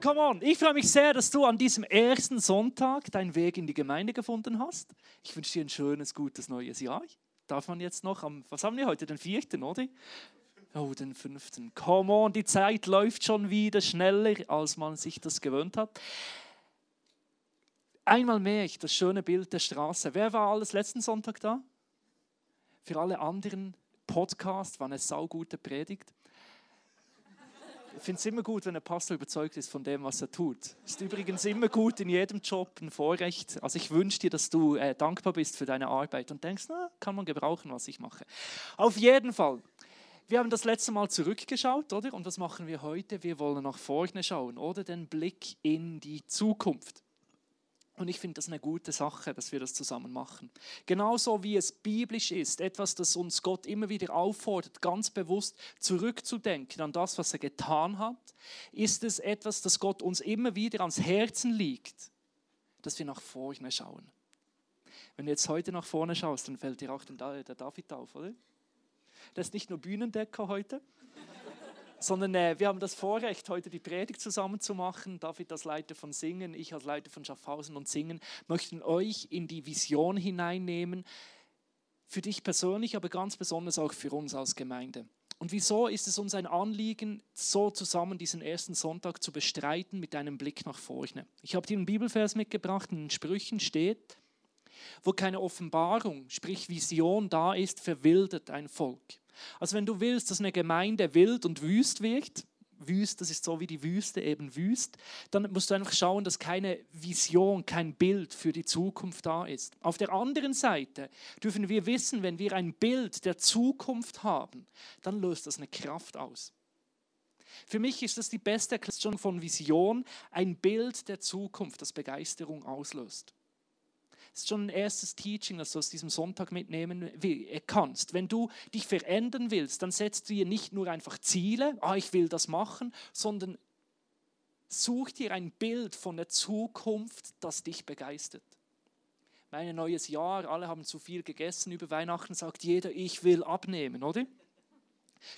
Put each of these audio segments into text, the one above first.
Come on, ich freue mich sehr, dass du an diesem ersten Sonntag deinen Weg in die Gemeinde gefunden hast. Ich wünsche dir ein schönes, gutes neues Jahr. Darf man jetzt noch am, was haben wir heute, den vierten, oder? Oh, den fünften. Come on, die Zeit läuft schon wieder schneller, als man sich das gewöhnt hat. Einmal mehr das schöne Bild der Straße. Wer war alles letzten Sonntag da? Für alle anderen Podcast war eine saugute Predigt. Ich finde es immer gut, wenn ein Pastor überzeugt ist von dem, was er tut. Ist übrigens immer gut in jedem Job ein Vorrecht. Also ich wünsche dir, dass du äh, dankbar bist für deine Arbeit und denkst, na, kann man gebrauchen, was ich mache. Auf jeden Fall. Wir haben das letzte Mal zurückgeschaut, oder? Und was machen wir heute? Wir wollen nach vorne schauen, oder? Den Blick in die Zukunft. Und ich finde das eine gute Sache, dass wir das zusammen machen. Genauso wie es biblisch ist, etwas, das uns Gott immer wieder auffordert, ganz bewusst zurückzudenken an das, was er getan hat, ist es etwas, das Gott uns immer wieder ans Herzen liegt, dass wir nach vorne schauen. Wenn du jetzt heute nach vorne schaust, dann fällt dir auch der David auf, oder? Das ist nicht nur Bühnendecker heute, sondern äh, wir haben das Vorrecht, heute die Predigt zusammen zu machen. David als Leiter von Singen, ich als Leiter von Schaffhausen und Singen möchten euch in die Vision hineinnehmen, für dich persönlich, aber ganz besonders auch für uns als Gemeinde. Und wieso ist es uns ein Anliegen, so zusammen diesen ersten Sonntag zu bestreiten mit einem Blick nach vorne? Ich habe dir einen Bibelvers mitgebracht, in den Sprüchen steht, wo keine Offenbarung, sprich Vision da ist, verwildert ein Volk. Also wenn du willst, dass eine Gemeinde wild und wüst wird, wüst, das ist so wie die Wüste eben wüst, dann musst du einfach schauen, dass keine Vision, kein Bild für die Zukunft da ist. Auf der anderen Seite dürfen wir wissen, wenn wir ein Bild der Zukunft haben, dann löst das eine Kraft aus. Für mich ist das die beste Erklärung von Vision, ein Bild der Zukunft, das Begeisterung auslöst. Ist schon ein erstes Teaching, das du aus diesem Sonntag mitnehmen äh, kannst. Wenn du dich verändern willst, dann setzt du dir nicht nur einfach Ziele, ah, ich will das machen, sondern such dir ein Bild von der Zukunft, das dich begeistert. Mein neues Jahr, alle haben zu viel gegessen über Weihnachten, sagt jeder, ich will abnehmen, oder?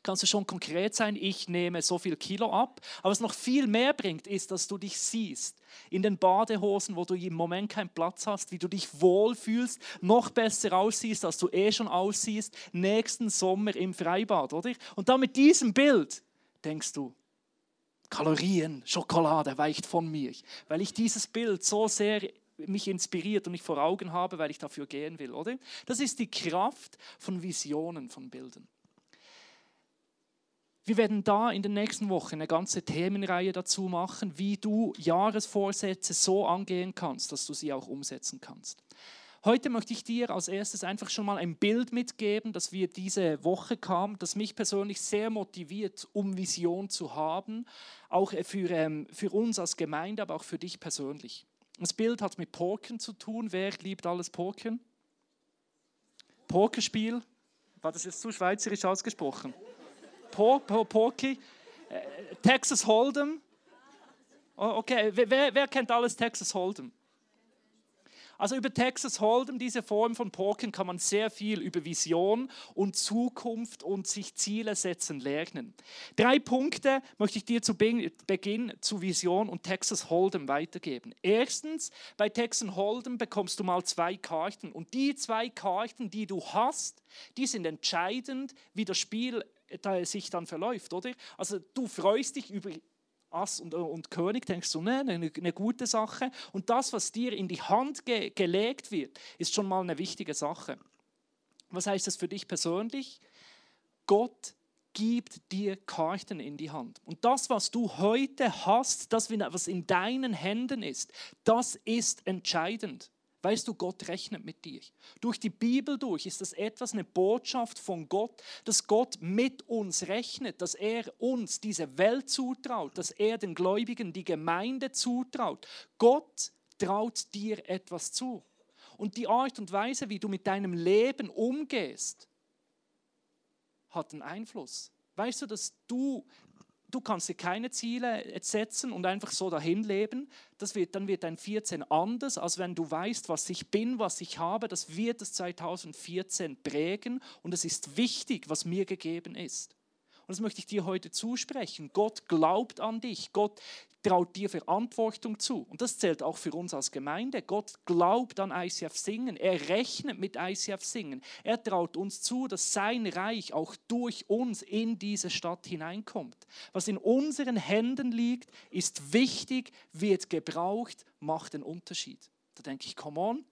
Kannst du schon konkret sein, ich nehme so viel Kilo ab. Aber was noch viel mehr bringt, ist, dass du dich siehst in den Badehosen, wo du im Moment keinen Platz hast, wie du dich wohlfühlst, noch besser aussiehst, als du eh schon aussiehst, nächsten Sommer im Freibad, oder? Und dann mit diesem Bild denkst du, Kalorien, Schokolade weicht von mir, weil ich dieses Bild so sehr mich inspiriert und ich vor Augen habe, weil ich dafür gehen will, oder? Das ist die Kraft von Visionen, von Bildern. Wir werden da in den nächsten Wochen eine ganze Themenreihe dazu machen, wie du Jahresvorsätze so angehen kannst, dass du sie auch umsetzen kannst. Heute möchte ich dir als erstes einfach schon mal ein Bild mitgeben, das wir diese Woche kam, das mich persönlich sehr motiviert, um Vision zu haben, auch für, ähm, für uns als Gemeinde, aber auch für dich persönlich. Das Bild hat mit Pokern zu tun. Wer liebt alles Pokern? Pokerspiel. War das jetzt zu schweizerisch ausgesprochen? Po, äh, Texas Hold'em. Oh, okay, wer, wer kennt alles Texas Hold'em? Also über Texas Hold'em, diese Form von Pokern, kann man sehr viel über Vision und Zukunft und sich Ziele setzen lernen. Drei Punkte möchte ich dir zu Beginn zu Vision und Texas Hold'em weitergeben. Erstens, bei Texas Hold'em bekommst du mal zwei Karten und die zwei Karten, die du hast, die sind entscheidend, wie das Spiel sich dann verläuft, oder? Also du freust dich über Ass und, und König, denkst du, ne, eine, eine gute Sache. Und das, was dir in die Hand ge gelegt wird, ist schon mal eine wichtige Sache. Was heißt das für dich persönlich? Gott gibt dir Karten in die Hand. Und das, was du heute hast, das, was in deinen Händen ist, das ist entscheidend. Weißt du, Gott rechnet mit dir. Durch die Bibel durch ist das etwas, eine Botschaft von Gott, dass Gott mit uns rechnet, dass er uns diese Welt zutraut, dass er den Gläubigen die Gemeinde zutraut. Gott traut dir etwas zu. Und die Art und Weise, wie du mit deinem Leben umgehst, hat einen Einfluss. Weißt du, dass du du kannst dir keine Ziele setzen und einfach so dahin leben. Das wird, dann wird dein 14 anders, als wenn du weißt, was ich bin, was ich habe. Das wird das 2014 prägen und es ist wichtig, was mir gegeben ist. Und das möchte ich dir heute zusprechen. Gott glaubt an dich. Gott traut dir Verantwortung zu. Und das zählt auch für uns als Gemeinde. Gott glaubt an ICF Singen. Er rechnet mit ICF Singen. Er traut uns zu, dass sein Reich auch durch uns in diese Stadt hineinkommt. Was in unseren Händen liegt, ist wichtig, wird gebraucht, macht den Unterschied. Da denke ich, come on,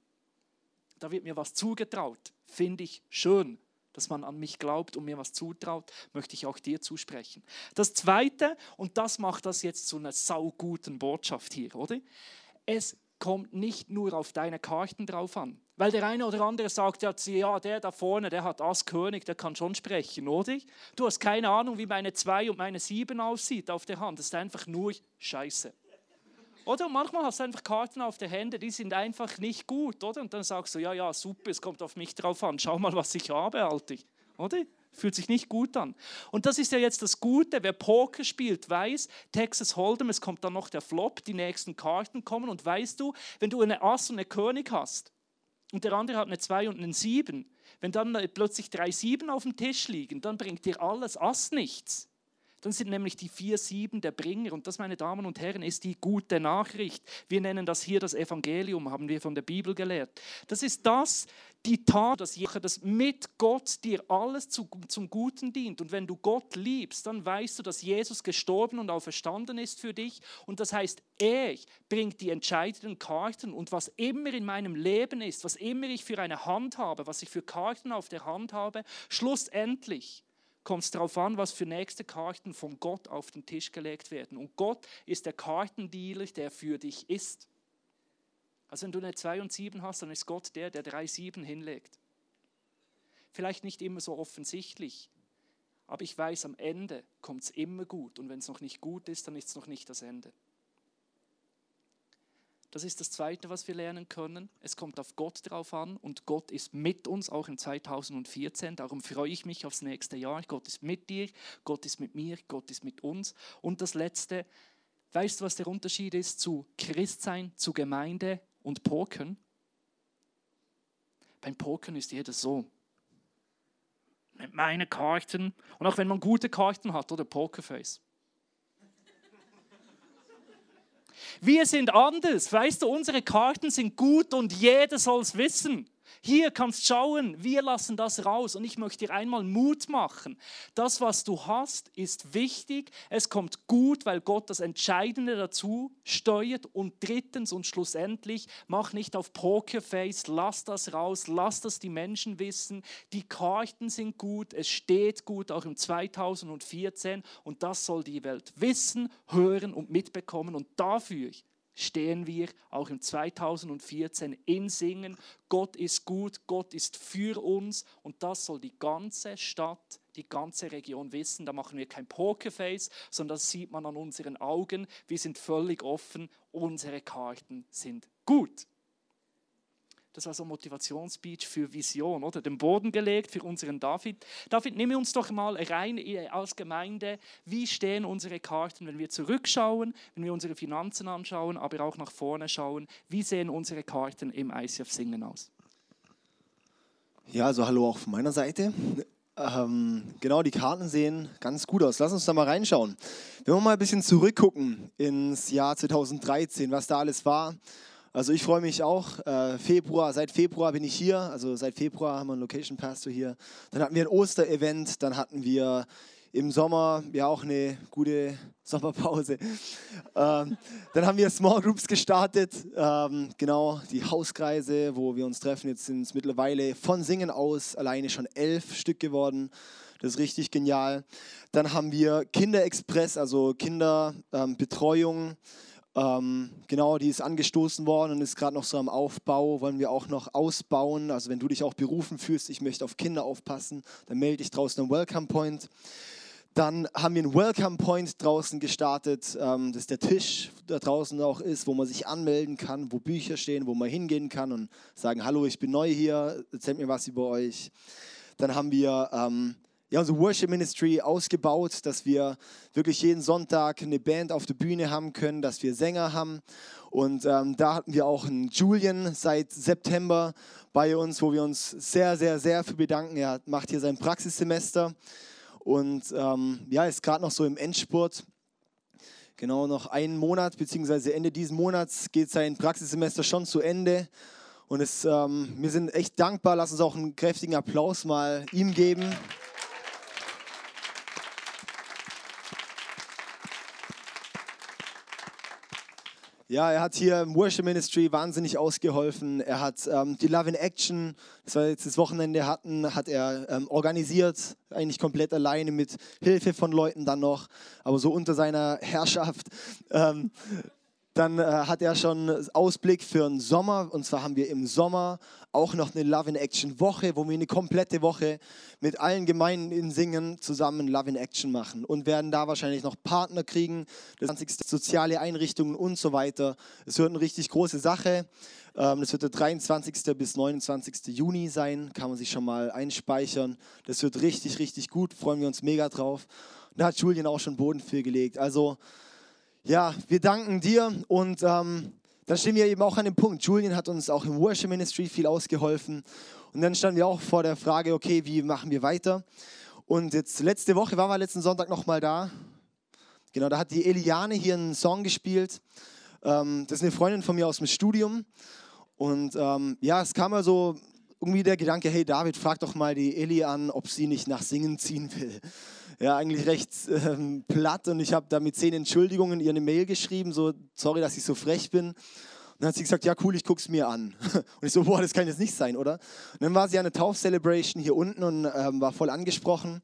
da wird mir was zugetraut. Finde ich schön dass man an mich glaubt und mir was zutraut, möchte ich auch dir zusprechen. Das Zweite, und das macht das jetzt zu einer sauguten Botschaft hier, oder? Es kommt nicht nur auf deine Karten drauf an. Weil der eine oder andere sagt, ja, ja, der da vorne, der hat Ass König, der kann schon sprechen, oder? Du hast keine Ahnung, wie meine 2 und meine 7 aussieht auf der Hand. Das ist einfach nur Scheiße. Oder manchmal hast du einfach Karten auf der Hände, die sind einfach nicht gut, oder? Und dann sagst du, ja, ja, super, es kommt auf mich drauf an. Schau mal, was ich habe, Alter. Oder? Fühlt sich nicht gut an. Und das ist ja jetzt das Gute. Wer Poker spielt, weiß, Texas Hold'em, es kommt dann noch der Flop, die nächsten Karten kommen. Und weißt du, wenn du eine Ass und eine König hast und der andere hat eine 2 und eine 7, wenn dann plötzlich drei Sieben auf dem Tisch liegen, dann bringt dir alles Ass nichts. Dann sind nämlich die vier Sieben der Bringer. Und das, meine Damen und Herren, ist die gute Nachricht. Wir nennen das hier das Evangelium, haben wir von der Bibel gelehrt. Das ist das, die Tat, dass das mit Gott dir alles zu, zum Guten dient. Und wenn du Gott liebst, dann weißt du, dass Jesus gestorben und auferstanden ist für dich. Und das heißt, er bringt die entscheidenden Karten. Und was immer in meinem Leben ist, was immer ich für eine Hand habe, was ich für Karten auf der Hand habe, schlussendlich kommt es darauf an, was für nächste Karten von Gott auf den Tisch gelegt werden. Und Gott ist der Kartendealer, der für dich ist. Also wenn du eine 2 und 7 hast, dann ist Gott der, der 3 7 hinlegt. Vielleicht nicht immer so offensichtlich, aber ich weiß, am Ende kommt es immer gut. Und wenn es noch nicht gut ist, dann ist es noch nicht das Ende. Das ist das Zweite, was wir lernen können. Es kommt auf Gott drauf an und Gott ist mit uns, auch in 2014. Darum freue ich mich aufs nächste Jahr. Gott ist mit dir, Gott ist mit mir, Gott ist mit uns. Und das Letzte, weißt du, was der Unterschied ist zu Christsein, zu Gemeinde und Pokern? Beim Pokern ist jeder so. Mit meinen Karten. Und auch wenn man gute Karten hat, oder Pokerface. Wir sind anders. Weißt du, unsere Karten sind gut und jeder soll es wissen. Hier kannst du schauen, wir lassen das raus und ich möchte dir einmal Mut machen. Das, was du hast, ist wichtig. Es kommt gut, weil Gott das Entscheidende dazu steuert. Und drittens und schlussendlich, mach nicht auf Pokerface, lass das raus, lass das die Menschen wissen. Die Karten sind gut, es steht gut, auch im 2014 und das soll die Welt wissen, hören und mitbekommen und dafür stehen wir auch im 2014 in Singen. Gott ist gut, Gott ist für uns und das soll die ganze Stadt, die ganze Region wissen. Da machen wir kein Pokerface, sondern das sieht man an unseren Augen. Wir sind völlig offen, unsere Karten sind gut. Das war so ein Motivationsspeech für Vision, oder? Den Boden gelegt für unseren David. David, nimm uns doch mal rein als Gemeinde. Wie stehen unsere Karten, wenn wir zurückschauen, wenn wir unsere Finanzen anschauen, aber auch nach vorne schauen? Wie sehen unsere Karten im ICF Singen aus? Ja, also hallo auch von meiner Seite. Ähm, genau, die Karten sehen ganz gut aus. Lass uns da mal reinschauen. Wenn wir mal ein bisschen zurückgucken ins Jahr 2013, was da alles war, also ich freue mich auch. Äh, Februar, seit Februar bin ich hier. Also seit Februar haben wir einen Location Pastor hier. Dann hatten wir ein Osterevent. Dann hatten wir im Sommer ja auch eine gute Sommerpause. Ähm, dann haben wir Small Groups gestartet. Ähm, genau, die Hauskreise, wo wir uns treffen. Jetzt sind es mittlerweile von Singen aus alleine schon elf Stück geworden. Das ist richtig genial. Dann haben wir Kinderexpress, also Kinderbetreuung. Ähm, ähm, genau, die ist angestoßen worden und ist gerade noch so am Aufbau, wollen wir auch noch ausbauen. Also wenn du dich auch berufen fühlst, ich möchte auf Kinder aufpassen, dann melde dich draußen am Welcome Point. Dann haben wir einen Welcome Point draußen gestartet. Ähm, das ist der Tisch, der draußen auch ist, wo man sich anmelden kann, wo Bücher stehen, wo man hingehen kann und sagen, hallo, ich bin neu hier, erzählt mir was über euch. Dann haben wir ähm, ja, unser Worship Ministry ausgebaut, dass wir wirklich jeden Sonntag eine Band auf der Bühne haben können, dass wir Sänger haben. Und ähm, da hatten wir auch einen Julian seit September bei uns, wo wir uns sehr, sehr, sehr für bedanken. Er macht hier sein Praxissemester und ähm, ja, ist gerade noch so im Endspurt. Genau, noch einen Monat, beziehungsweise Ende dieses Monats geht sein Praxissemester schon zu Ende. Und es, ähm, wir sind echt dankbar. Lass uns auch einen kräftigen Applaus mal ihm geben. Ja, er hat hier im Worship Ministry wahnsinnig ausgeholfen. Er hat ähm, die Love in Action, das war jetzt das Wochenende hatten, hat er ähm, organisiert, eigentlich komplett alleine mit Hilfe von Leuten dann noch, aber so unter seiner Herrschaft. Ähm, dann äh, hat er schon Ausblick für den Sommer. Und zwar haben wir im Sommer auch noch eine Love in Action Woche, wo wir eine komplette Woche mit allen Gemeinden in Singen zusammen Love in Action machen. Und werden da wahrscheinlich noch Partner kriegen, das 20. soziale Einrichtungen und so weiter. Es wird eine richtig große Sache. Ähm, das wird der 23. bis 29. Juni sein. Kann man sich schon mal einspeichern. Das wird richtig, richtig gut. Freuen wir uns mega drauf. Da hat Julian auch schon Boden für gelegt. Also, ja, wir danken dir und ähm, dann stehen wir eben auch an dem Punkt. Julian hat uns auch im Worship Ministry viel ausgeholfen und dann standen wir auch vor der Frage, okay, wie machen wir weiter? Und jetzt letzte Woche waren wir letzten Sonntag nochmal da. Genau, da hat die Eliane hier einen Song gespielt. Ähm, das ist eine Freundin von mir aus dem Studium. Und ähm, ja, es kam also irgendwie der Gedanke, hey David, frag doch mal die Eli an, ob sie nicht nach Singen ziehen will ja, eigentlich recht ähm, platt und ich habe da mit zehn Entschuldigungen ihr eine Mail geschrieben, so, sorry, dass ich so frech bin. Und dann hat sie gesagt, ja cool, ich gucke es mir an. Und ich so, boah, das kann jetzt nicht sein, oder? Und dann war sie an der Tauf-Celebration hier unten und ähm, war voll angesprochen.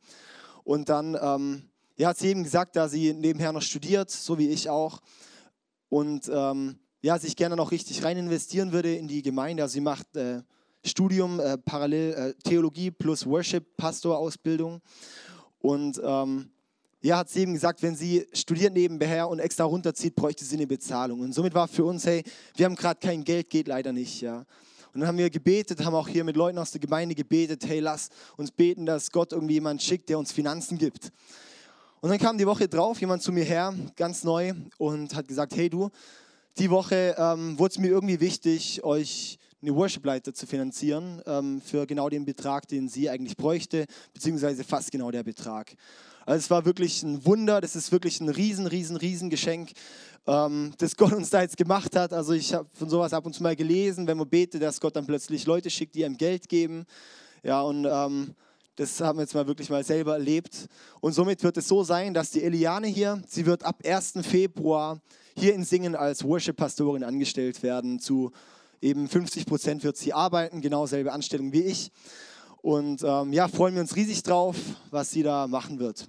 Und dann ähm, ja, hat sie eben gesagt, da sie nebenher noch studiert, so wie ich auch. Und ähm, ja, sich gerne noch richtig rein investieren würde in die Gemeinde. Also sie macht äh, Studium, äh, parallel äh, Theologie plus Worship-Pastor-Ausbildung. Und ähm, ja, hat sie eben gesagt, wenn sie studiert nebenher und extra runterzieht, bräuchte sie eine Bezahlung. Und somit war für uns, hey, wir haben gerade kein Geld, geht leider nicht. Ja. Und dann haben wir gebetet, haben auch hier mit Leuten aus der Gemeinde gebetet, hey, lass uns beten, dass Gott irgendwie jemanden schickt, der uns Finanzen gibt. Und dann kam die Woche drauf jemand zu mir her, ganz neu, und hat gesagt, hey du, die Woche ähm, wurde es mir irgendwie wichtig, euch eine Worship-Leiter zu finanzieren ähm, für genau den Betrag, den sie eigentlich bräuchte, beziehungsweise fast genau der Betrag. Also es war wirklich ein Wunder, das ist wirklich ein riesen, riesen, riesen Geschenk, ähm, das Gott uns da jetzt gemacht hat. Also ich habe von sowas ab und zu mal gelesen, wenn man betet, dass Gott dann plötzlich Leute schickt, die einem Geld geben. Ja, und ähm, das haben wir jetzt mal wirklich mal selber erlebt. Und somit wird es so sein, dass die Eliane hier, sie wird ab 1. Februar hier in Singen als Worship-Pastorin angestellt werden zu eben 50 Prozent wird sie arbeiten, genau selbe Anstellung wie ich. Und ähm, ja, freuen wir uns riesig drauf, was sie da machen wird.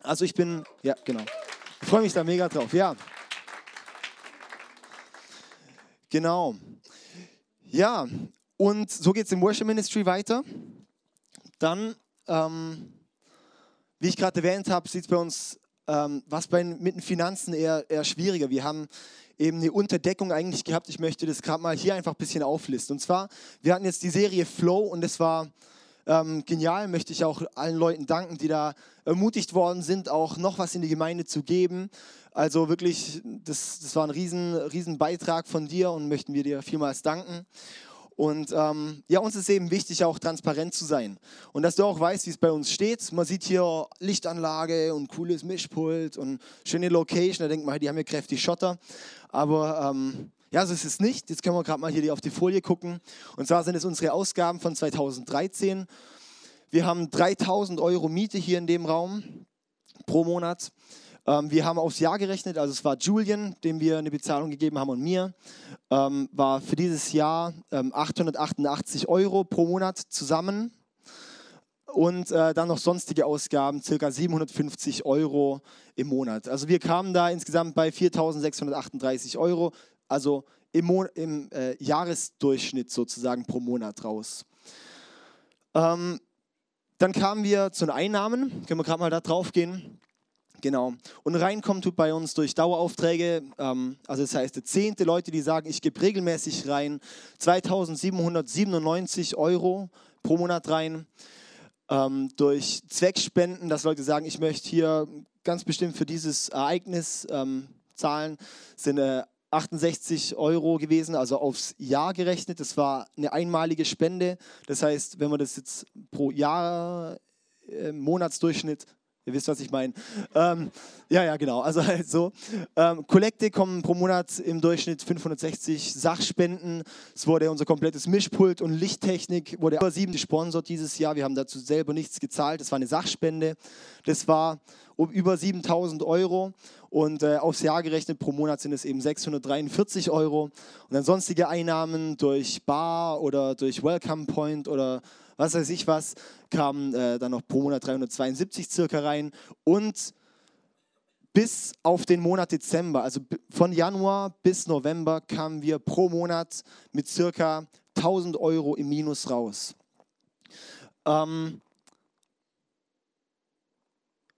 Also ich bin, ja, genau. Ich freue mich da mega drauf, ja. Genau. Ja, und so geht es im Worship Ministry weiter. Dann, ähm, wie ich gerade erwähnt habe, sieht es bei uns, ähm, was bei, mit den Finanzen eher, eher schwieriger. Wir haben eben eine Unterdeckung eigentlich gehabt. Ich möchte das gerade mal hier einfach ein bisschen auflisten. Und zwar, wir hatten jetzt die Serie Flow und das war ähm, genial. Möchte ich auch allen Leuten danken, die da ermutigt worden sind, auch noch was in die Gemeinde zu geben. Also wirklich, das, das war ein riesen, riesen Beitrag von dir und möchten wir dir vielmals danken. Und ähm, ja, uns ist eben wichtig, auch transparent zu sein. Und dass du auch weißt, wie es bei uns steht. Man sieht hier Lichtanlage und cooles Mischpult und schöne Location. Da denkt man, die haben hier kräftig Schotter. Aber ähm, ja, so ist es nicht. Jetzt können wir gerade mal hier auf die Folie gucken. Und zwar sind es unsere Ausgaben von 2013. Wir haben 3000 Euro Miete hier in dem Raum pro Monat. Ähm, wir haben aufs Jahr gerechnet, also es war Julian, dem wir eine Bezahlung gegeben haben und mir, ähm, war für dieses Jahr ähm, 888 Euro pro Monat zusammen und äh, dann noch sonstige Ausgaben, circa 750 Euro im Monat. Also wir kamen da insgesamt bei 4.638 Euro, also im, im äh, Jahresdurchschnitt sozusagen pro Monat raus. Ähm, dann kamen wir zu den Einnahmen, können wir gerade mal da drauf gehen. Genau. Und reinkommt tut bei uns durch Daueraufträge, ähm, also das heißt, zehnte Leute, die sagen, ich gebe regelmäßig rein, 2797 Euro pro Monat rein. Ähm, durch Zweckspenden, dass Leute sagen, ich möchte hier ganz bestimmt für dieses Ereignis ähm, zahlen, sind äh, 68 Euro gewesen, also aufs Jahr gerechnet. Das war eine einmalige Spende. Das heißt, wenn man das jetzt pro Jahr, äh, Monatsdurchschnitt Ihr wisst, was ich meine. Ähm, ja, ja, genau. Also halt so. Ähm, Kollekte kommen pro Monat im Durchschnitt 560 Sachspenden. Es wurde unser komplettes Mischpult und Lichttechnik wurde über sieben gesponsert dieses Jahr. Wir haben dazu selber nichts gezahlt. Das war eine Sachspende. Das war um über 7000 Euro und äh, aufs Jahr gerechnet pro Monat sind es eben 643 Euro. Und dann sonstige Einnahmen durch Bar oder durch Welcome Point oder was weiß ich was, kamen äh, dann noch pro Monat 372 circa rein. Und bis auf den Monat Dezember, also von Januar bis November, kamen wir pro Monat mit circa 1000 Euro im Minus raus. Ähm,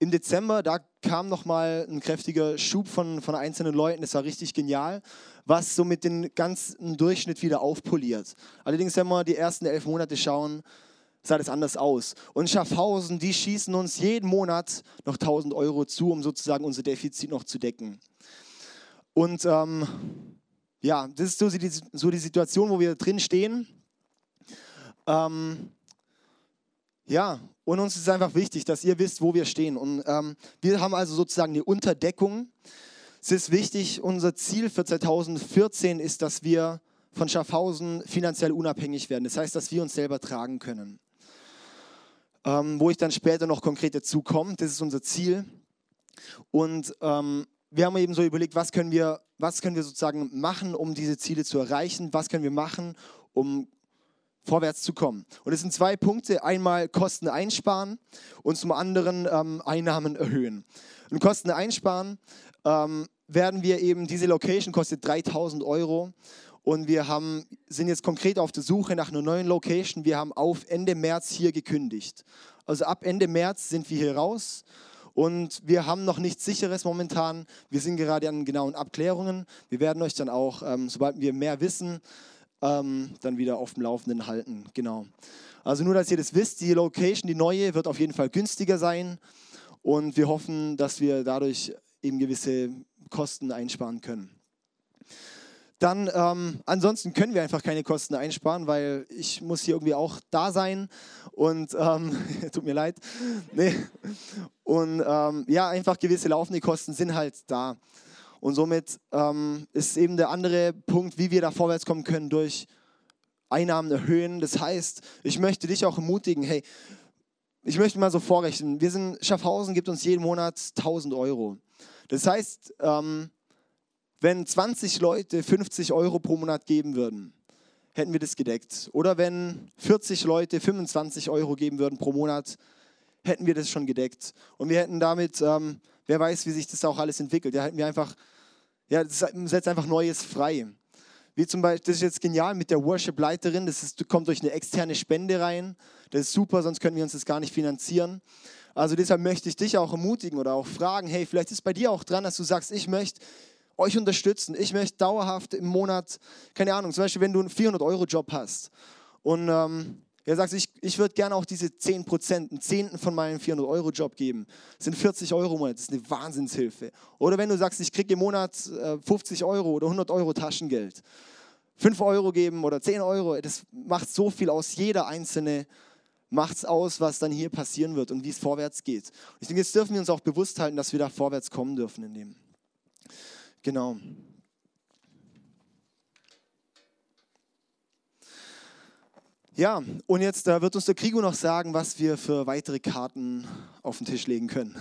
Im Dezember, da kam nochmal ein kräftiger Schub von, von einzelnen Leuten, das war richtig genial, was so mit dem ganzen Durchschnitt wieder aufpoliert. Allerdings, wenn wir die ersten elf Monate schauen, sah das anders aus. Und Schaffhausen, die schießen uns jeden Monat noch 1000 Euro zu, um sozusagen unser Defizit noch zu decken. Und ähm, ja, das ist so die, so die Situation, wo wir drin stehen. Ähm, ja, und uns ist einfach wichtig, dass ihr wisst, wo wir stehen. Und ähm, wir haben also sozusagen eine Unterdeckung. Es ist wichtig, unser Ziel für 2014 ist, dass wir von Schaffhausen finanziell unabhängig werden. Das heißt, dass wir uns selber tragen können ähm, wo ich dann später noch konkret dazu komme. Das ist unser Ziel. Und ähm, wir haben eben so überlegt, was können, wir, was können wir sozusagen machen, um diese Ziele zu erreichen? Was können wir machen, um vorwärts zu kommen? Und es sind zwei Punkte. Einmal Kosten einsparen und zum anderen ähm, Einnahmen erhöhen. Und Kosten einsparen ähm, werden wir eben, diese Location kostet 3000 Euro und wir haben, sind jetzt konkret auf der Suche nach einer neuen Location. Wir haben auf Ende März hier gekündigt. Also ab Ende März sind wir hier raus und wir haben noch nichts Sicheres momentan. Wir sind gerade an genauen Abklärungen. Wir werden euch dann auch, ähm, sobald wir mehr wissen, ähm, dann wieder auf dem Laufenden halten. Genau. Also nur, dass ihr das wisst, die Location, die neue, wird auf jeden Fall günstiger sein und wir hoffen, dass wir dadurch eben gewisse Kosten einsparen können dann ähm, ansonsten können wir einfach keine Kosten einsparen, weil ich muss hier irgendwie auch da sein und ähm, tut mir leid. Nee. Und ähm, ja, einfach gewisse laufende Kosten sind halt da. Und somit ähm, ist eben der andere Punkt, wie wir da vorwärts kommen können, durch Einnahmen erhöhen. Das heißt, ich möchte dich auch ermutigen, hey, ich möchte mal so vorrechnen, wir sind, Schaffhausen gibt uns jeden Monat 1000 Euro. Das heißt, ähm, wenn 20 Leute 50 Euro pro Monat geben würden, hätten wir das gedeckt. Oder wenn 40 Leute 25 Euro geben würden pro Monat, hätten wir das schon gedeckt. Und wir hätten damit, ähm, wer weiß, wie sich das auch alles entwickelt, da hätten wir einfach, ja, das setzt einfach Neues frei. Wie zum Beispiel, das ist jetzt genial mit der Worship-Leiterin, das ist, kommt durch eine externe Spende rein. Das ist super, sonst können wir uns das gar nicht finanzieren. Also deshalb möchte ich dich auch ermutigen oder auch fragen, hey, vielleicht ist bei dir auch dran, dass du sagst, ich möchte euch unterstützen. Ich möchte dauerhaft im Monat, keine Ahnung, zum Beispiel, wenn du einen 400-Euro-Job hast und ähm, er sagt, ich, ich würde gerne auch diese 10 Prozent, einen Zehnten von meinem 400-Euro-Job geben. Das sind 40 Euro im Monat, das ist eine Wahnsinnshilfe. Oder wenn du sagst, ich kriege im Monat äh, 50 Euro oder 100 Euro Taschengeld. 5 Euro geben oder 10 Euro, das macht so viel aus. Jeder einzelne macht es aus, was dann hier passieren wird und wie es vorwärts geht. Ich denke, jetzt dürfen wir uns auch bewusst halten, dass wir da vorwärts kommen dürfen in dem. Genau. Ja, und jetzt da wird uns der Krigo noch sagen, was wir für weitere Karten auf den Tisch legen können.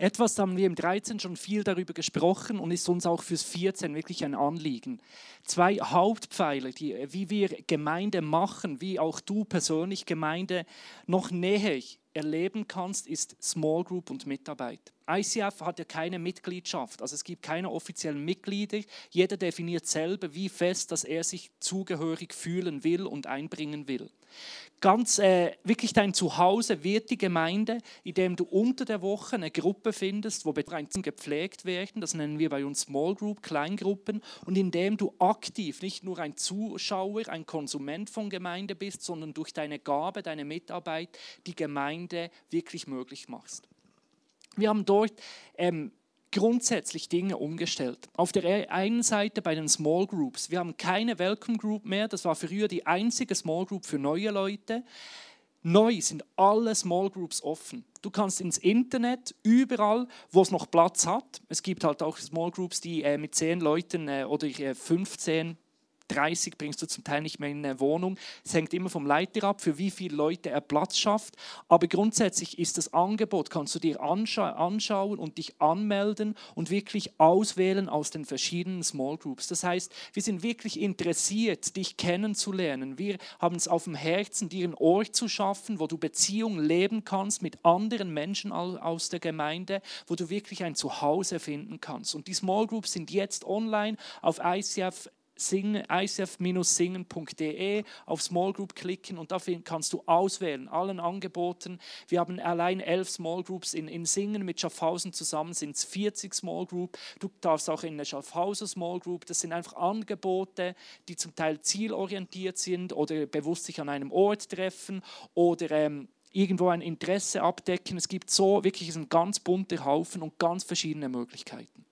Etwas haben wir im 13 schon viel darüber gesprochen und ist uns auch fürs 14 wirklich ein Anliegen. Zwei Hauptpfeiler, die, wie wir Gemeinde machen, wie auch du persönlich Gemeinde noch näher erleben kannst, ist Small Group und Mitarbeit. ICF hat ja keine Mitgliedschaft, also es gibt keine offiziellen Mitglieder. Jeder definiert selber, wie fest, dass er sich zugehörig fühlen will und einbringen will. Ganz äh, wirklich dein Zuhause wird die Gemeinde, indem du unter der Woche eine Gruppe findest, wo Betreuungen gepflegt werden. Das nennen wir bei uns Small Group, Kleingruppen. Und indem du aktiv nicht nur ein Zuschauer, ein Konsument von Gemeinde bist, sondern durch deine Gabe, deine Mitarbeit die Gemeinde wirklich möglich machst. Wir haben dort ähm, grundsätzlich Dinge umgestellt. Auf der einen Seite bei den Small Groups. Wir haben keine Welcome Group mehr. Das war früher die einzige Small Group für neue Leute. Neu sind alle Small Groups offen. Du kannst ins Internet, überall, wo es noch Platz hat. Es gibt halt auch Small Groups, die äh, mit 10 Leuten äh, oder äh, 15 30 bringst du zum Teil nicht mehr in eine Wohnung. Es hängt immer vom Leiter ab, für wie viele Leute er Platz schafft. Aber grundsätzlich ist das Angebot, kannst du dir anscha anschauen und dich anmelden und wirklich auswählen aus den verschiedenen Small Groups. Das heißt, wir sind wirklich interessiert, dich kennenzulernen. Wir haben es auf dem Herzen, dir einen Ort zu schaffen, wo du Beziehungen leben kannst mit anderen Menschen aus der Gemeinde, wo du wirklich ein Zuhause finden kannst. Und die Small Groups sind jetzt online auf ICF icf-singen.de auf Small Group klicken und dafür kannst du auswählen, allen Angeboten. Wir haben allein elf Small Groups in, in Singen mit Schaffhausen zusammen sind es 40 Small Group. Du darfst auch in eine Schaffhauser Small Group. Das sind einfach Angebote, die zum Teil zielorientiert sind oder bewusst sich an einem Ort treffen oder ähm, irgendwo ein Interesse abdecken. Es gibt so wirklich einen ganz bunter Haufen und ganz verschiedene Möglichkeiten.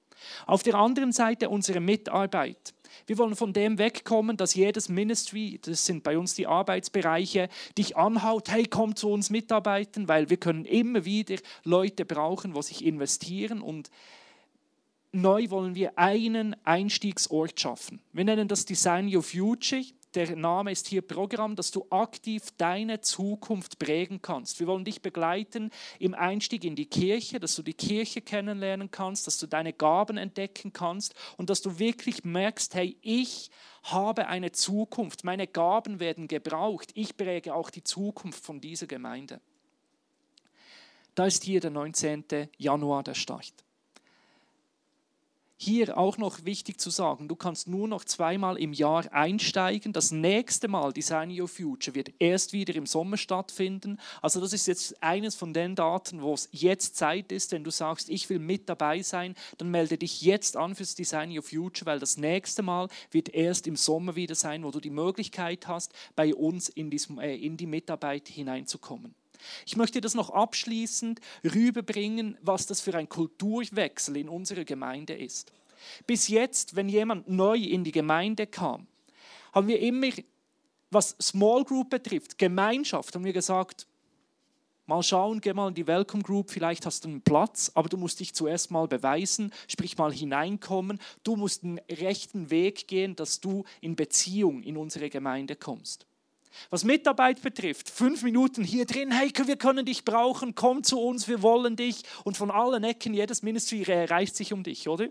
Auf der anderen Seite unsere Mitarbeit. Wir wollen von dem wegkommen, dass jedes Ministry, das sind bei uns die Arbeitsbereiche, dich anhaut, hey, komm zu uns mitarbeiten, weil wir können immer wieder Leute brauchen, wo sich investieren und neu wollen wir einen Einstiegsort schaffen. Wir nennen das Design Your Future der Name ist hier Programm, dass du aktiv deine Zukunft prägen kannst. Wir wollen dich begleiten im Einstieg in die Kirche, dass du die Kirche kennenlernen kannst, dass du deine Gaben entdecken kannst und dass du wirklich merkst, hey, ich habe eine Zukunft, meine Gaben werden gebraucht, ich präge auch die Zukunft von dieser Gemeinde. Da ist hier der 19. Januar der Start. Hier auch noch wichtig zu sagen, du kannst nur noch zweimal im Jahr einsteigen. Das nächste Mal Design Your Future wird erst wieder im Sommer stattfinden. Also das ist jetzt eines von den Daten, wo es jetzt Zeit ist, wenn du sagst, ich will mit dabei sein, dann melde dich jetzt an fürs Design Your Future, weil das nächste Mal wird erst im Sommer wieder sein, wo du die Möglichkeit hast, bei uns in, diesem, äh, in die Mitarbeit hineinzukommen. Ich möchte das noch abschließend rüberbringen, was das für ein Kulturwechsel in unserer Gemeinde ist. Bis jetzt, wenn jemand neu in die Gemeinde kam, haben wir immer, was Small Group betrifft, Gemeinschaft, haben wir gesagt, mal schauen, geh mal in die Welcome Group, vielleicht hast du einen Platz, aber du musst dich zuerst mal beweisen, sprich mal hineinkommen. Du musst den rechten Weg gehen, dass du in Beziehung in unsere Gemeinde kommst. Was Mitarbeit betrifft, fünf Minuten hier drin, hey, wir können dich brauchen, komm zu uns, wir wollen dich. Und von allen Ecken, jedes Ministry reicht sich um dich, oder?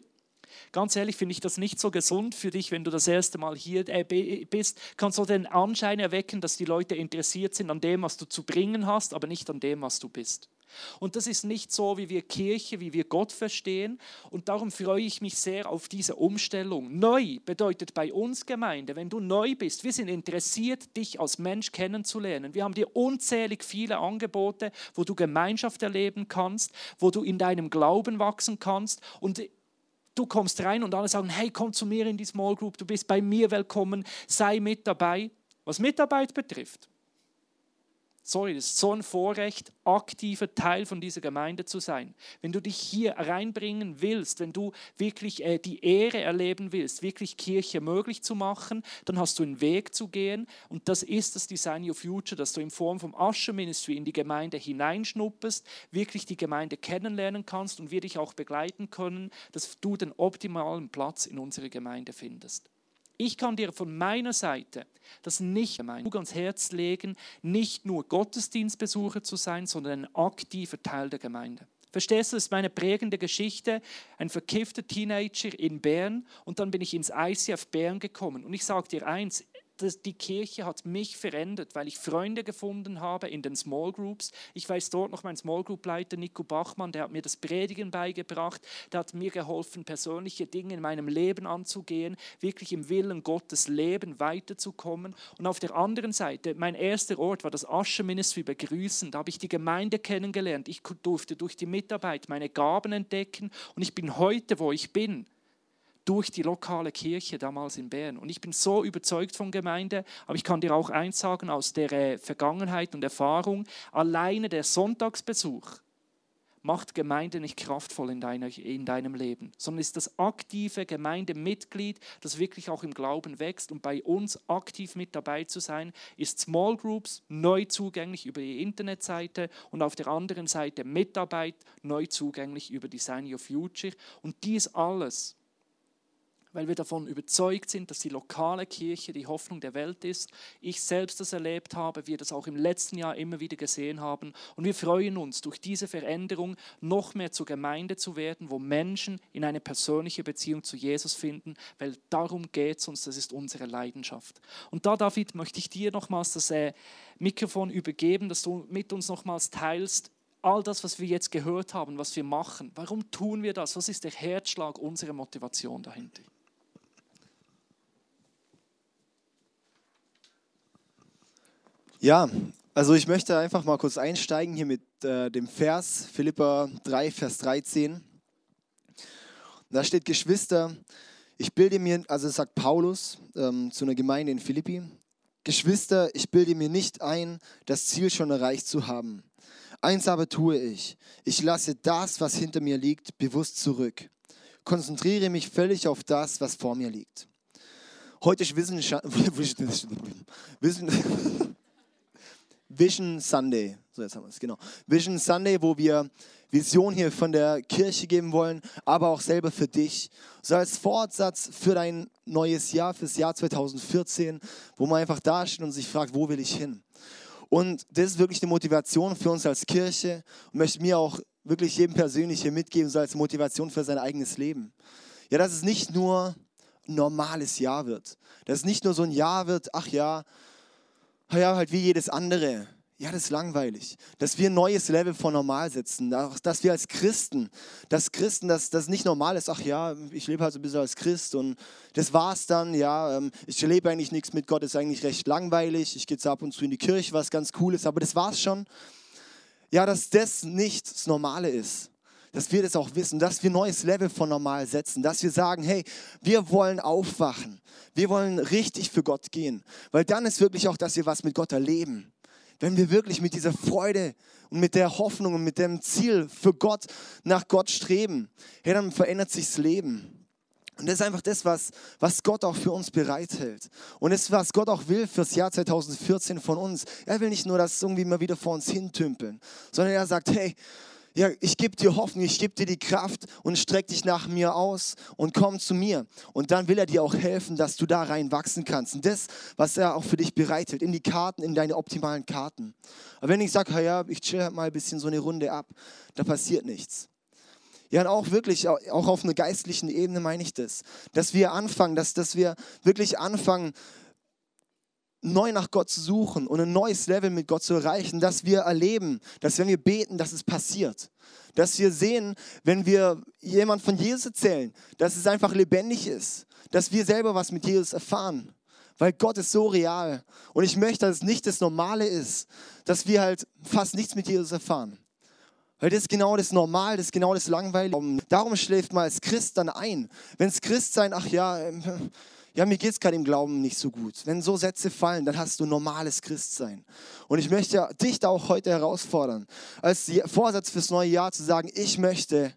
Ganz ehrlich finde ich das nicht so gesund für dich, wenn du das erste Mal hier äh, bist. Kannst du den Anschein erwecken, dass die Leute interessiert sind an dem, was du zu bringen hast, aber nicht an dem, was du bist. Und das ist nicht so, wie wir Kirche, wie wir Gott verstehen. Und darum freue ich mich sehr auf diese Umstellung. Neu bedeutet bei uns Gemeinde, wenn du neu bist, wir sind interessiert, dich als Mensch kennenzulernen. Wir haben dir unzählig viele Angebote, wo du Gemeinschaft erleben kannst, wo du in deinem Glauben wachsen kannst. Und du kommst rein und alle sagen, hey, komm zu mir in die Small Group, du bist bei mir willkommen, sei mit dabei. Was Mitarbeit betrifft, sorry, das ist so ein Vorrecht, aktiver Teil von dieser Gemeinde zu sein. Wenn du dich hier reinbringen willst, wenn du wirklich äh, die Ehre erleben willst, wirklich Kirche möglich zu machen, dann hast du einen Weg zu gehen und das ist das Design Your Future, dass du in Form vom Usher Ministry in die Gemeinde hineinschnupperst, wirklich die Gemeinde kennenlernen kannst und wir dich auch begleiten können, dass du den optimalen Platz in unserer Gemeinde findest. Ich kann dir von meiner Seite das nicht ans Herz legen, nicht nur Gottesdienstbesucher zu sein, sondern ein aktiver Teil der Gemeinde. Verstehst du, das ist meine prägende Geschichte. Ein verkiffter Teenager in Bern und dann bin ich ins ICF Bern gekommen. Und ich sage dir eins, die Kirche hat mich verändert, weil ich Freunde gefunden habe in den Small Groups. Ich weiß dort noch mein Small Group Leiter Nico Bachmann, der hat mir das Predigen beigebracht, der hat mir geholfen, persönliche Dinge in meinem Leben anzugehen, wirklich im Willen Gottes Leben weiterzukommen. Und auf der anderen Seite, mein erster Ort war das Asche Ministry begrüßen. Da habe ich die Gemeinde kennengelernt. Ich durfte durch die Mitarbeit meine Gaben entdecken und ich bin heute, wo ich bin durch die lokale Kirche damals in Bern. Und ich bin so überzeugt von Gemeinde, aber ich kann dir auch eins sagen aus der äh, Vergangenheit und Erfahrung, alleine der Sonntagsbesuch macht Gemeinde nicht kraftvoll in, deiner, in deinem Leben, sondern ist das aktive Gemeindemitglied, das wirklich auch im Glauben wächst. Und bei uns aktiv mit dabei zu sein, ist Small Groups neu zugänglich über die Internetseite und auf der anderen Seite Mitarbeit neu zugänglich über Design Your Future. Und dies alles weil wir davon überzeugt sind, dass die lokale Kirche die Hoffnung der Welt ist. Ich selbst das erlebt habe, wir das auch im letzten Jahr immer wieder gesehen haben. Und wir freuen uns, durch diese Veränderung noch mehr zur Gemeinde zu werden, wo Menschen in eine persönliche Beziehung zu Jesus finden, weil darum geht es uns, das ist unsere Leidenschaft. Und da, David, möchte ich dir nochmals das äh, Mikrofon übergeben, dass du mit uns nochmals teilst, all das, was wir jetzt gehört haben, was wir machen, warum tun wir das? Was ist der Herzschlag, unsere Motivation dahinter? Ja, also ich möchte einfach mal kurz einsteigen hier mit äh, dem Vers, Philippa 3, Vers 13. Da steht, Geschwister, ich bilde mir, also sagt Paulus ähm, zu einer Gemeinde in Philippi, Geschwister, ich bilde mir nicht ein, das Ziel schon erreicht zu haben. Eins aber tue ich, ich lasse das, was hinter mir liegt, bewusst zurück. Konzentriere mich völlig auf das, was vor mir liegt. Heute ist Wissenschaft, Vision Sunday. So, jetzt haben wir es, genau. Vision Sunday, wo wir Vision hier von der Kirche geben wollen, aber auch selber für dich. So als Fortsatz für dein neues Jahr, fürs Jahr 2014, wo man einfach da steht und sich fragt, wo will ich hin? Und das ist wirklich eine Motivation für uns als Kirche und möchte mir auch wirklich jedem persönlich hier mitgeben, so als Motivation für sein eigenes Leben. Ja, dass es nicht nur ein normales Jahr wird. Dass es nicht nur so ein Jahr wird, ach ja, ja, halt wie jedes andere. Ja, das ist langweilig. Dass wir ein neues Level von normal setzen. Dass wir als Christen, dass Christen, dass das nicht normal ist, ach ja, ich lebe halt so ein bisschen als Christ und das war's dann, ja, ähm, ich lebe eigentlich nichts mit Gott, ist eigentlich recht langweilig. Ich gehe jetzt ab und zu in die Kirche, was ganz cool ist, aber das war's schon. Ja, dass das nicht das Normale ist dass wir das auch wissen, dass wir ein neues Level von normal setzen, dass wir sagen, hey, wir wollen aufwachen, wir wollen richtig für Gott gehen, weil dann ist wirklich auch, dass wir was mit Gott erleben. Wenn wir wirklich mit dieser Freude und mit der Hoffnung und mit dem Ziel für Gott nach Gott streben, hey, dann verändert sich das Leben. Und das ist einfach das, was, was Gott auch für uns bereithält. Und das, was Gott auch will fürs Jahr 2014 von uns. Er will nicht nur, dass irgendwie mal wieder vor uns hintümpeln, sondern er sagt, hey, ja, ich gebe dir Hoffnung, ich gebe dir die Kraft und streck dich nach mir aus und komm zu mir. Und dann will er dir auch helfen, dass du da rein wachsen kannst. Und das, was er auch für dich bereitet, in die Karten, in deine optimalen Karten. Aber wenn ich sage, ja, ich chill halt mal ein bisschen so eine Runde ab, da passiert nichts. Ja, und auch wirklich, auch auf einer geistlichen Ebene meine ich das, dass wir anfangen, dass, dass wir wirklich anfangen, neu nach Gott zu suchen und ein neues Level mit Gott zu erreichen, dass wir erleben, dass wenn wir beten, dass es passiert. Dass wir sehen, wenn wir jemand von Jesus erzählen, dass es einfach lebendig ist. Dass wir selber was mit Jesus erfahren. Weil Gott ist so real. Und ich möchte, dass es nicht das Normale ist, dass wir halt fast nichts mit Jesus erfahren. Weil das ist genau das Normal, das ist genau das Langweilige. Darum schläft man als Christ dann ein. Wenn es Christ sein, ach ja, ähm, ja, mir geht es gerade im Glauben nicht so gut. Wenn so Sätze fallen, dann hast du normales Christsein. Und ich möchte dich da auch heute herausfordern, als Vorsatz fürs neue Jahr zu sagen, ich möchte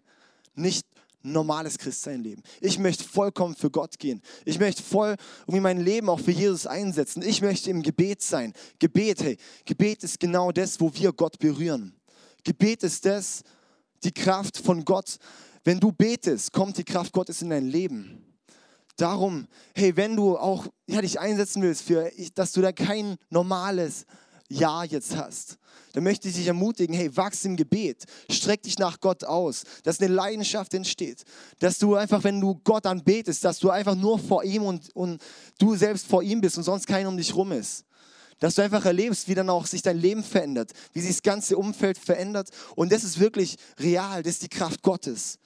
nicht normales Christsein leben. Ich möchte vollkommen für Gott gehen. Ich möchte voll irgendwie mein Leben auch für Jesus einsetzen. Ich möchte im Gebet sein. Gebet, hey, Gebet ist genau das, wo wir Gott berühren. Gebet ist das, die Kraft von Gott. Wenn du betest, kommt die Kraft Gottes in dein Leben. Darum, hey, wenn du auch ja, dich einsetzen willst, für, dass du da kein normales Ja jetzt hast, dann möchte ich dich ermutigen, hey, wachs im Gebet, streck dich nach Gott aus, dass eine Leidenschaft entsteht, dass du einfach, wenn du Gott anbetest, dass du einfach nur vor ihm und, und du selbst vor ihm bist und sonst keiner um dich rum ist. Dass du einfach erlebst, wie dann auch sich dein Leben verändert, wie sich das ganze Umfeld verändert. Und das ist wirklich real, das ist die Kraft Gottes.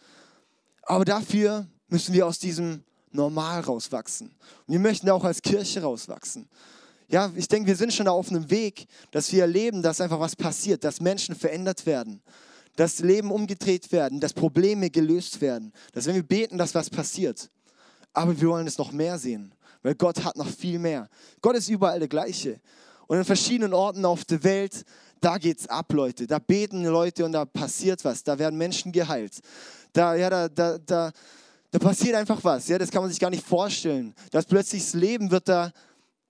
Aber dafür müssen wir aus diesem normal rauswachsen. Und wir möchten auch als Kirche rauswachsen. Ja, ich denke, wir sind schon auf einem Weg, dass wir erleben, dass einfach was passiert, dass Menschen verändert werden, dass Leben umgedreht werden, dass Probleme gelöst werden, dass wenn wir beten, dass was passiert. Aber wir wollen es noch mehr sehen, weil Gott hat noch viel mehr. Gott ist überall der gleiche. Und in verschiedenen Orten auf der Welt, da geht's ab, Leute. Da beten Leute und da passiert was. Da werden Menschen geheilt. Da, ja, da, da, da, da passiert einfach was. Ja, das kann man sich gar nicht vorstellen. Das plötzlich das Leben wird da,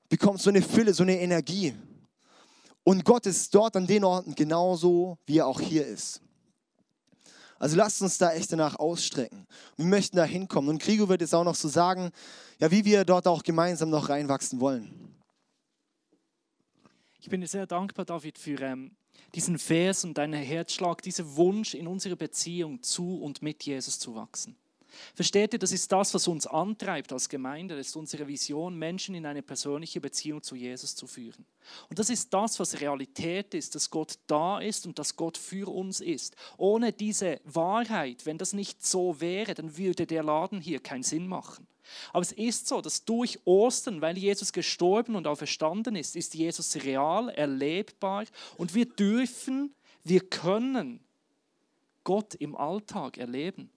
bekommt so eine Fülle, so eine Energie. Und Gott ist dort an den Orten genauso, wie er auch hier ist. Also lasst uns da echt danach ausstrecken. Wir möchten da hinkommen. Und Krigo wird jetzt auch noch so sagen, ja, wie wir dort auch gemeinsam noch reinwachsen wollen. Ich bin dir sehr dankbar, David, für ähm, diesen Vers und deinen Herzschlag, diesen Wunsch in unserer Beziehung zu und mit Jesus zu wachsen. Versteht ihr, das ist das, was uns antreibt als Gemeinde, das ist unsere Vision, Menschen in eine persönliche Beziehung zu Jesus zu führen. Und das ist das, was Realität ist, dass Gott da ist und dass Gott für uns ist. Ohne diese Wahrheit, wenn das nicht so wäre, dann würde der Laden hier keinen Sinn machen. Aber es ist so, dass durch Ostern, weil Jesus gestorben und auferstanden ist, ist Jesus real, erlebbar und wir dürfen, wir können Gott im Alltag erleben.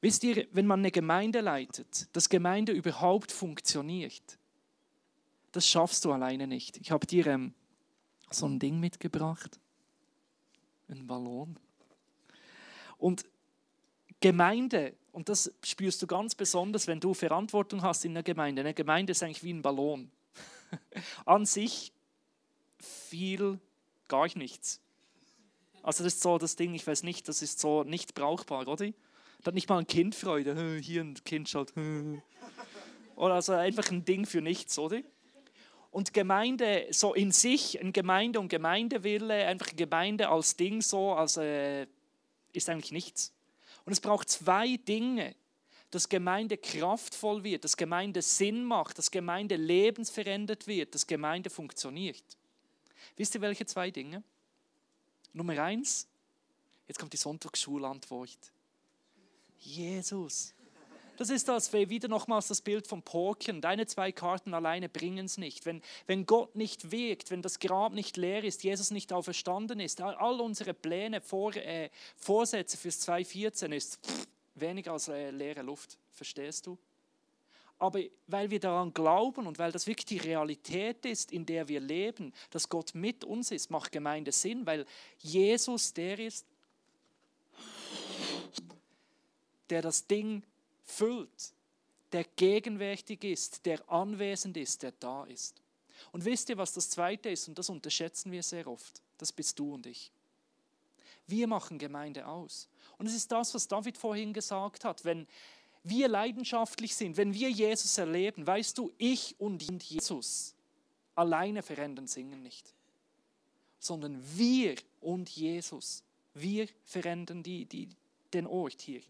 Wisst ihr, wenn man eine Gemeinde leitet, dass Gemeinde überhaupt funktioniert, das schaffst du alleine nicht. Ich habe dir ähm, so ein Ding mitgebracht, ein Ballon. Und Gemeinde, und das spürst du ganz besonders, wenn du Verantwortung hast in der Gemeinde. Eine Gemeinde ist eigentlich wie ein Ballon. An sich viel gar nichts. Also das ist so das Ding, ich weiß nicht, das ist so nicht brauchbar, oder? Da hat nicht mal ein Kind Freude. Hier ein Kind schaut. Oder also einfach ein Ding für nichts, oder? Und Gemeinde so in sich, ein Gemeinde und Gemeindewille, einfach Gemeinde als Ding so, als, äh, ist eigentlich nichts. Und es braucht zwei Dinge, dass Gemeinde kraftvoll wird, dass Gemeinde Sinn macht, dass Gemeinde lebensverändert wird, dass Gemeinde funktioniert. Wisst ihr, welche zwei Dinge? Nummer eins, jetzt kommt die Sonntagsschulantwort. Jesus. Das ist das, wieder nochmals das Bild vom Porken. Deine zwei Karten alleine bringen es nicht. Wenn, wenn Gott nicht wirkt, wenn das Grab nicht leer ist, Jesus nicht auferstanden ist, all unsere Pläne, Vor, äh, Vorsätze fürs 2014 ist pff, weniger als äh, leere Luft. Verstehst du? Aber weil wir daran glauben und weil das wirklich die Realität ist, in der wir leben, dass Gott mit uns ist, macht Gemeinde Sinn, weil Jesus der ist, der das Ding füllt, der gegenwärtig ist, der anwesend ist, der da ist. Und wisst ihr, was das Zweite ist? Und das unterschätzen wir sehr oft. Das bist du und ich. Wir machen Gemeinde aus. Und es ist das, was David vorhin gesagt hat. Wenn wir leidenschaftlich sind, wenn wir Jesus erleben, weißt du, ich und Jesus alleine verändern Singen nicht, sondern wir und Jesus, wir verändern die, die, den Ort hier.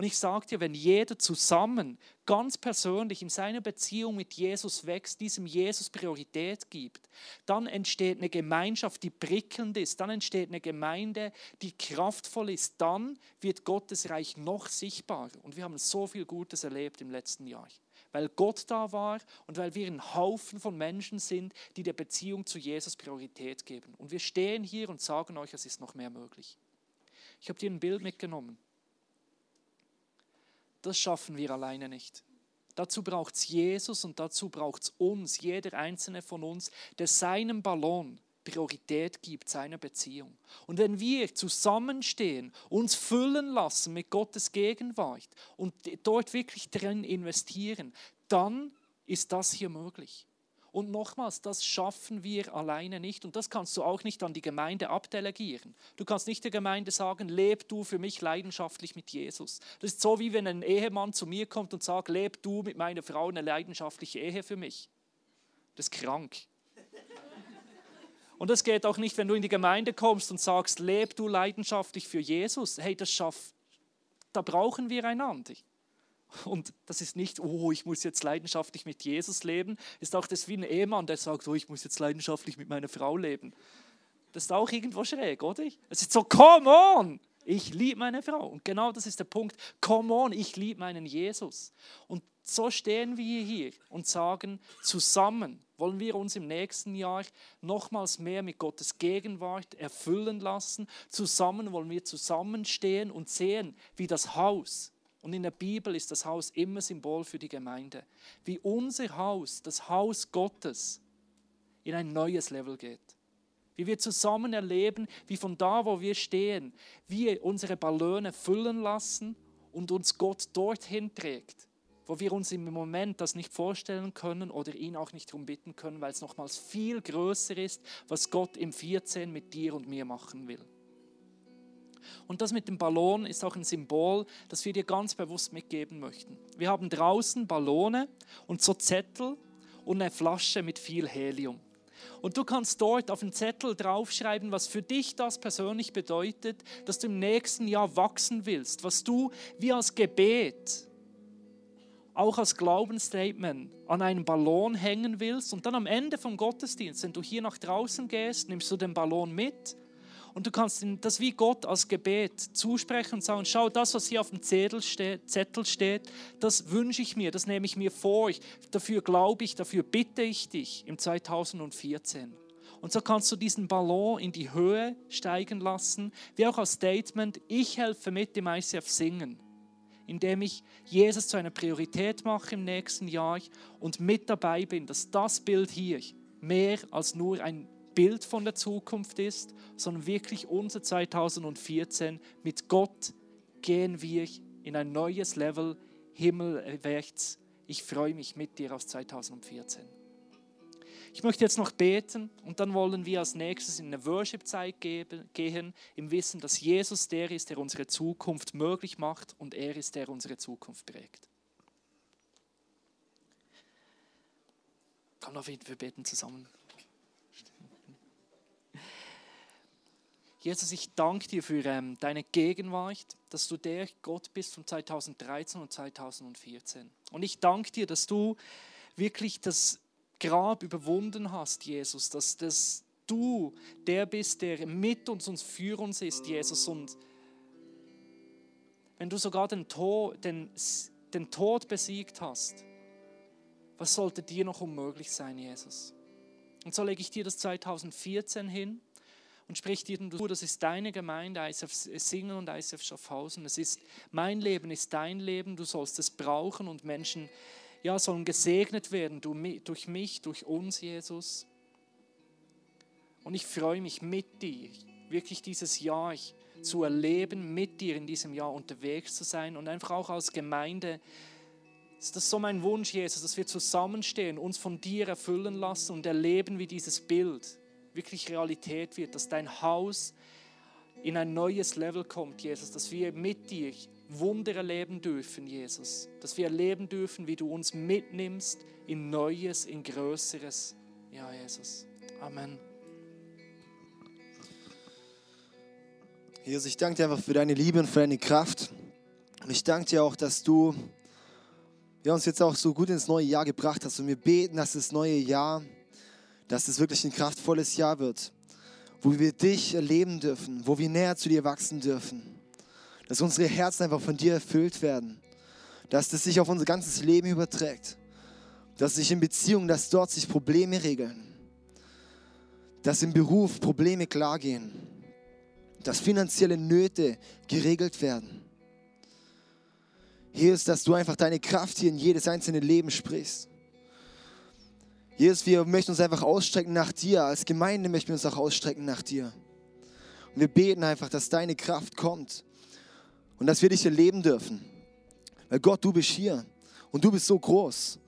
Und ich sage dir, wenn jeder zusammen, ganz persönlich in seiner Beziehung mit Jesus wächst, diesem Jesus Priorität gibt, dann entsteht eine Gemeinschaft, die prickelnd ist, dann entsteht eine Gemeinde, die kraftvoll ist, dann wird Gottes Reich noch sichtbarer. Und wir haben so viel Gutes erlebt im letzten Jahr weil Gott da war und weil wir ein Haufen von Menschen sind, die der Beziehung zu Jesus Priorität geben. Und wir stehen hier und sagen euch, es ist noch mehr möglich. Ich habe dir ein Bild mitgenommen. Das schaffen wir alleine nicht. Dazu braucht es Jesus und dazu braucht es uns, jeder einzelne von uns, der seinem Ballon Priorität gibt, seiner Beziehung. Und wenn wir zusammenstehen, uns füllen lassen mit Gottes Gegenwart und dort wirklich drin investieren, dann ist das hier möglich. Und nochmals, das schaffen wir alleine nicht und das kannst du auch nicht an die Gemeinde abdelegieren. Du kannst nicht der Gemeinde sagen, leb du für mich leidenschaftlich mit Jesus. Das ist so wie wenn ein Ehemann zu mir kommt und sagt, leb du mit meiner Frau eine leidenschaftliche Ehe für mich. Das ist krank. Und das geht auch nicht, wenn du in die Gemeinde kommst und sagst, leb du leidenschaftlich für Jesus. Hey, das schafft, da brauchen wir einander. Und das ist nicht, oh, ich muss jetzt leidenschaftlich mit Jesus leben. Ist auch das wie ein Ehemann, der sagt, oh, ich muss jetzt leidenschaftlich mit meiner Frau leben. Das ist auch irgendwo schräg, oder? Es ist so, come on! Ich liebe meine Frau. Und genau das ist der Punkt. Come on, ich liebe meinen Jesus. Und so stehen wir hier und sagen, zusammen wollen wir uns im nächsten Jahr nochmals mehr mit Gottes Gegenwart erfüllen lassen. Zusammen wollen wir zusammenstehen und sehen, wie das Haus Und in der Bibel ist das Haus immer Symbol für die Gemeinde. Wie unser Haus, das Haus Gottes, in ein neues Level geht. Wie wir zusammen erleben, wie von da, wo wir stehen, wir unsere Ballone füllen lassen und uns Gott dorthin trägt, wo wir uns im Moment das nicht vorstellen können oder ihn auch nicht darum bitten können, weil es nochmals viel größer ist, was Gott im 14 mit dir und mir machen will. Und das mit dem Ballon ist auch ein Symbol, das wir dir ganz bewusst mitgeben möchten. Wir haben draußen Ballone und so Zettel und eine Flasche mit viel Helium. Und du kannst dort auf den Zettel draufschreiben, was für dich das persönlich bedeutet, dass du im nächsten Jahr wachsen willst, was du wie als Gebet, auch als Glaubensstatement an einen Ballon hängen willst. Und dann am Ende vom Gottesdienst, wenn du hier nach draußen gehst, nimmst du den Ballon mit und du kannst das wie Gott als Gebet zusprechen und sagen, schau, das, was hier auf dem Zettel steht, Zettel steht das wünsche ich mir, das nehme ich mir vor, dafür glaube ich, dafür bitte ich dich im 2014. Und so kannst du diesen Ballon in die Höhe steigen lassen, wie auch als Statement, ich helfe mit im ICF singen, indem ich Jesus zu einer Priorität mache im nächsten Jahr und mit dabei bin, dass das Bild hier mehr als nur ein Bild von der Zukunft ist, sondern wirklich unser 2014. Mit Gott gehen wir in ein neues Level himmelwärts. Ich freue mich mit dir auf 2014. Ich möchte jetzt noch beten und dann wollen wir als nächstes in eine Worship-Zeit gehen, im Wissen, dass Jesus der ist, der unsere Zukunft möglich macht und er ist, der unsere Zukunft prägt. Komm, wir beten zusammen. Jesus, ich danke dir für ähm, deine Gegenwart, dass du der Gott bist von 2013 und 2014. Und ich danke dir, dass du wirklich das Grab überwunden hast, Jesus, dass, dass du der bist, der mit uns und für uns ist, Jesus. Und wenn du sogar den Tod, den, den Tod besiegt hast, was sollte dir noch unmöglich sein, Jesus? Und so lege ich dir das 2014 hin und spricht dir du, das ist deine Gemeinde, ISF Singen und ISF Schaffhausen. Es ist mein Leben, ist dein Leben, du sollst es brauchen und Menschen ja, sollen gesegnet werden durch mich, durch uns, Jesus. Und ich freue mich mit dir, wirklich dieses Jahr zu erleben, mit dir in diesem Jahr unterwegs zu sein und einfach auch als Gemeinde. Ist das so mein Wunsch, Jesus, dass wir zusammenstehen, uns von dir erfüllen lassen und erleben, wie dieses Bild wirklich Realität wird, dass dein Haus in ein neues Level kommt, Jesus, dass wir mit dir Wunder erleben dürfen, Jesus, dass wir erleben dürfen, wie du uns mitnimmst in Neues, in Größeres. Ja, Jesus. Amen. Jesus, ich danke dir einfach für deine Liebe und für deine Kraft. Und ich danke dir auch, dass du ja, uns jetzt auch so gut ins neue Jahr gebracht hast. Und wir beten, dass das neue Jahr dass es wirklich ein kraftvolles Jahr wird, wo wir dich erleben dürfen, wo wir näher zu dir wachsen dürfen, dass unsere Herzen einfach von dir erfüllt werden, dass das sich auf unser ganzes Leben überträgt, dass sich in Beziehungen, dass dort sich Probleme regeln, dass im Beruf Probleme klargehen, dass finanzielle Nöte geregelt werden. Hier ist, dass du einfach deine Kraft hier in jedes einzelne Leben sprichst. Jesus, wir möchten uns einfach ausstrecken nach dir. Als Gemeinde möchten wir uns auch ausstrecken nach dir. Und wir beten einfach, dass deine Kraft kommt und dass wir dich erleben dürfen. Weil Gott, du bist hier und du bist so groß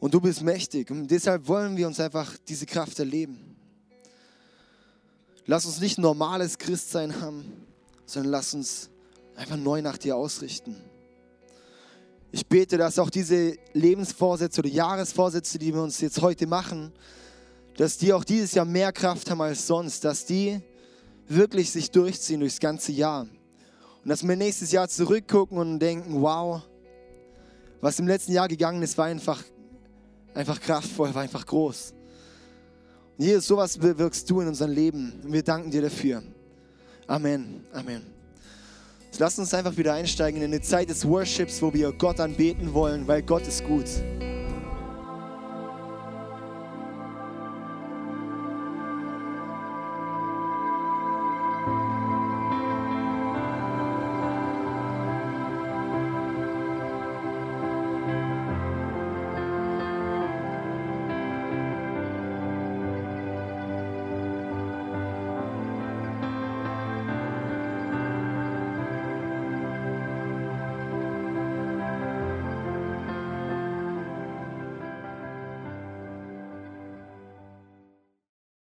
und du bist mächtig. Und deshalb wollen wir uns einfach diese Kraft erleben. Lass uns nicht normales Christsein haben, sondern lass uns einfach neu nach dir ausrichten. Ich bete, dass auch diese Lebensvorsätze oder Jahresvorsätze, die wir uns jetzt heute machen, dass die auch dieses Jahr mehr Kraft haben als sonst, dass die wirklich sich durchziehen durchs ganze Jahr. Und dass wir nächstes Jahr zurückgucken und denken, wow, was im letzten Jahr gegangen ist, war einfach, einfach kraftvoll, war einfach groß. Und Jesus, sowas wirkst du in unserem Leben. Und wir danken dir dafür. Amen. Amen. Lass uns einfach wieder einsteigen in eine Zeit des Worships, wo wir Gott anbeten wollen, weil Gott ist gut.